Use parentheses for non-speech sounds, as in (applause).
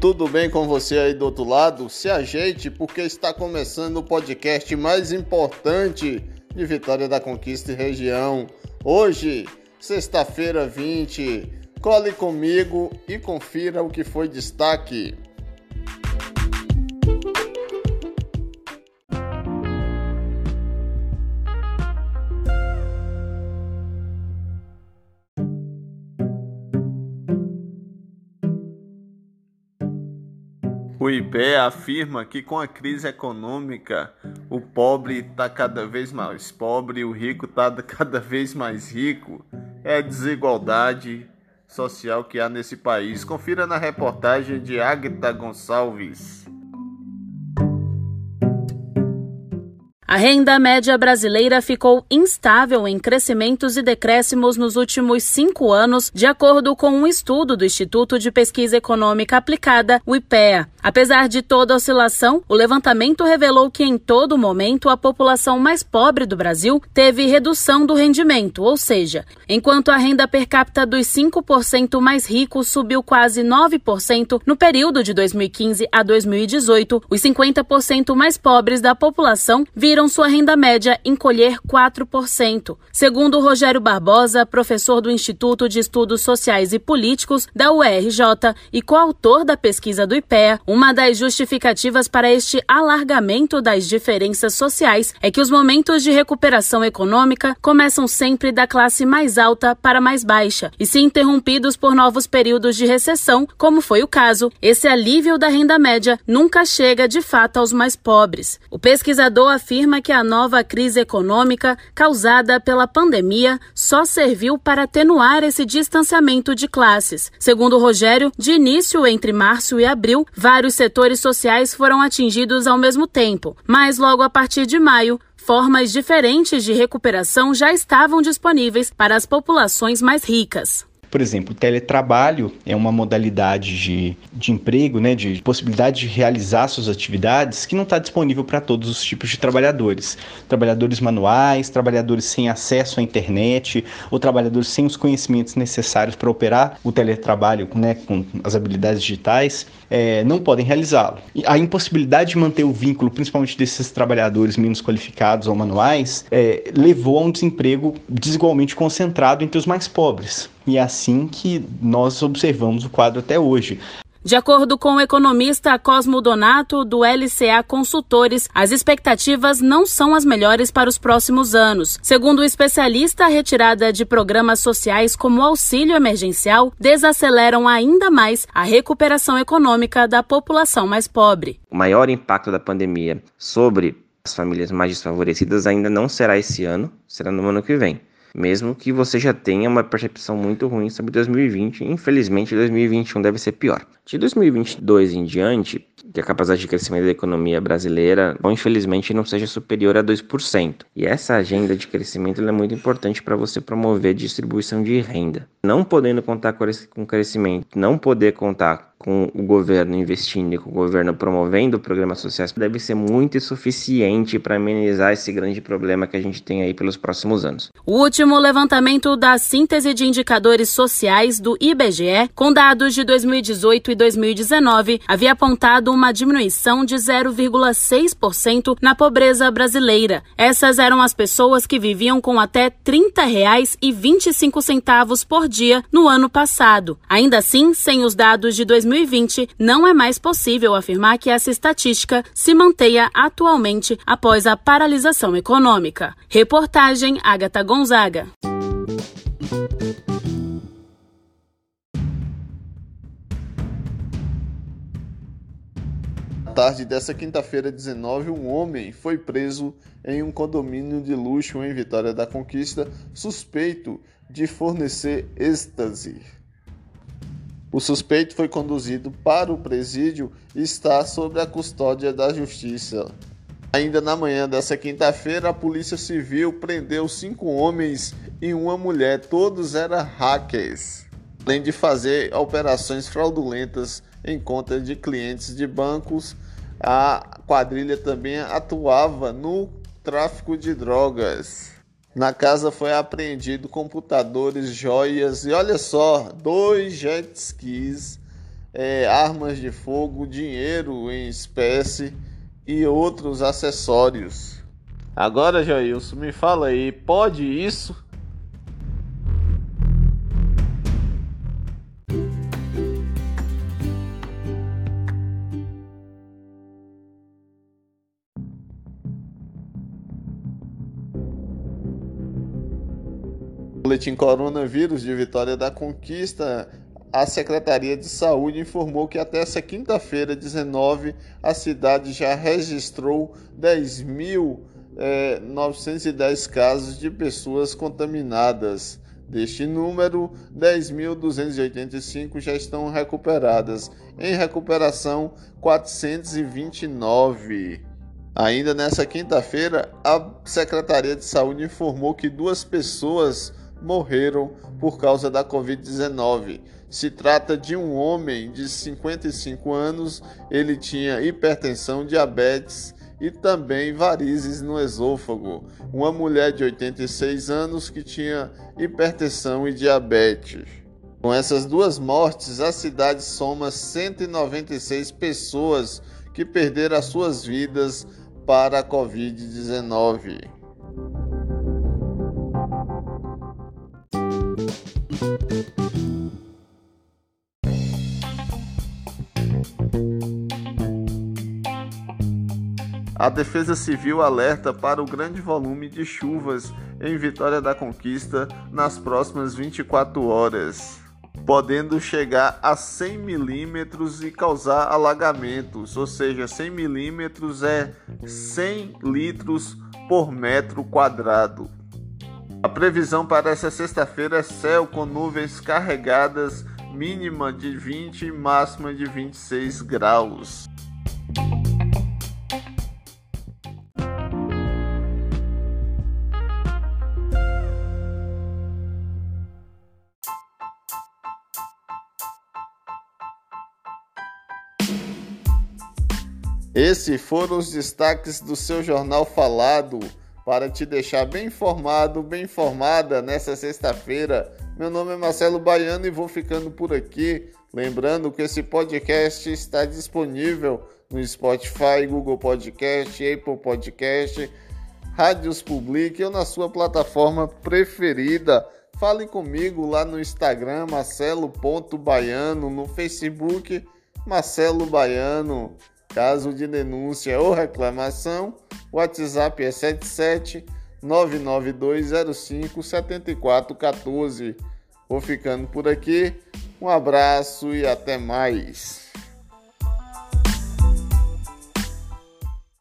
Tudo bem com você aí do outro lado? Se ajeite porque está começando o podcast mais importante de Vitória da Conquista e região. Hoje, sexta-feira 20. Cole comigo e confira o que foi destaque. O IBE afirma que com a crise econômica o pobre está cada vez mais pobre o rico está (laughs) cada vez mais rico. É a desigualdade social que há nesse país. Confira na reportagem de Agatha Gonçalves. A renda média brasileira ficou instável em crescimentos e decréscimos nos últimos cinco anos, de acordo com um estudo do Instituto de Pesquisa Econômica Aplicada, o IPEA. Apesar de toda oscilação, o levantamento revelou que em todo momento a população mais pobre do Brasil teve redução do rendimento, ou seja, enquanto a renda per capita dos 5% mais ricos subiu quase 9% no período de 2015 a 2018, os 50% mais pobres da população viram viram sua renda média encolher 4%. Segundo Rogério Barbosa, professor do Instituto de Estudos Sociais e Políticos da UERJ e coautor da pesquisa do IPEA, uma das justificativas para este alargamento das diferenças sociais é que os momentos de recuperação econômica começam sempre da classe mais alta para mais baixa e se interrompidos por novos períodos de recessão, como foi o caso, esse alívio da renda média nunca chega de fato aos mais pobres. O pesquisador afirma afirma que a nova crise econômica causada pela pandemia só serviu para atenuar esse distanciamento de classes. Segundo Rogério, de início entre março e abril, vários setores sociais foram atingidos ao mesmo tempo, mas logo a partir de maio, formas diferentes de recuperação já estavam disponíveis para as populações mais ricas. Por exemplo, o teletrabalho é uma modalidade de, de emprego, né, de possibilidade de realizar suas atividades que não está disponível para todos os tipos de trabalhadores. Trabalhadores manuais, trabalhadores sem acesso à internet ou trabalhadores sem os conhecimentos necessários para operar o teletrabalho né, com as habilidades digitais é, não podem realizá-lo. A impossibilidade de manter o vínculo, principalmente desses trabalhadores menos qualificados ou manuais, é, levou a um desemprego desigualmente concentrado entre os mais pobres. E é assim que nós observamos o quadro até hoje. De acordo com o economista Cosmo Donato, do LCA Consultores, as expectativas não são as melhores para os próximos anos. Segundo o especialista, a retirada de programas sociais como o auxílio emergencial desaceleram ainda mais a recuperação econômica da população mais pobre. O maior impacto da pandemia sobre as famílias mais desfavorecidas ainda não será esse ano, será no ano que vem mesmo que você já tenha uma percepção muito ruim sobre 2020. Infelizmente, 2021 deve ser pior. De 2022 em diante, que a capacidade de crescimento da economia brasileira, bom, infelizmente, não seja superior a 2%. E essa agenda de crescimento é muito importante para você promover distribuição de renda. Não podendo contar com crescimento, não poder contar com o governo investindo e com o governo promovendo programas sociais deve ser muito insuficiente para amenizar esse grande problema que a gente tem aí pelos próximos anos. O último levantamento da síntese de indicadores sociais do IBGE, com dados de 2018 e 2019, havia apontado uma diminuição de 0,6% na pobreza brasileira. Essas eram as pessoas que viviam com até R$ 30,25 por dia no ano passado. Ainda assim, sem os dados de 2019, 2020, não é mais possível afirmar que essa estatística se mantenha atualmente após a paralisação econômica. Reportagem Agatha Gonzaga. Na tarde dessa quinta-feira, 19, um homem foi preso em um condomínio de luxo em Vitória da Conquista, suspeito de fornecer êxtase. O suspeito foi conduzido para o presídio e está sob a custódia da justiça. Ainda na manhã dessa quinta-feira, a Polícia Civil prendeu cinco homens e uma mulher, todos eram hackers, além de fazer operações fraudulentas em conta de clientes de bancos. A quadrilha também atuava no tráfico de drogas. Na casa foi apreendido computadores, joias e olha só, dois jet skis, é, armas de fogo, dinheiro em espécie e outros acessórios. Agora, Jailson, me fala aí, pode isso? Boletim Coronavírus de Vitória da Conquista a Secretaria de Saúde informou que até essa quinta-feira, 19, a cidade já registrou 10.910 é, casos de pessoas contaminadas. Deste número, 10.285 já estão recuperadas. Em recuperação, 429. Ainda nessa quinta-feira, a Secretaria de Saúde informou que duas pessoas morreram por causa da Covid-19. Se trata de um homem de 55 anos, ele tinha hipertensão, diabetes e também varizes no esôfago. Uma mulher de 86 anos que tinha hipertensão e diabetes. Com essas duas mortes, a cidade soma 196 pessoas que perderam as suas vidas para a Covid-19. A Defesa Civil alerta para o grande volume de chuvas em Vitória da Conquista nas próximas 24 horas, podendo chegar a 100 milímetros e causar alagamentos, ou seja, 100 milímetros é 100 litros por metro quadrado. A previsão para essa sexta-feira é céu com nuvens carregadas, mínima de 20 e máxima de 26 graus. Esses foram os destaques do seu jornal falado para te deixar bem informado, bem informada nessa sexta-feira. Meu nome é Marcelo Baiano e vou ficando por aqui. Lembrando que esse podcast está disponível no Spotify, Google Podcast, Apple Podcast, Rádios Public ou na sua plataforma preferida. Fale comigo lá no Instagram, marcelo.baiano, no Facebook, Marcelo Baiano. Caso de denúncia ou reclamação, o WhatsApp é 77 99205 7414. Vou ficando por aqui. Um abraço e até mais.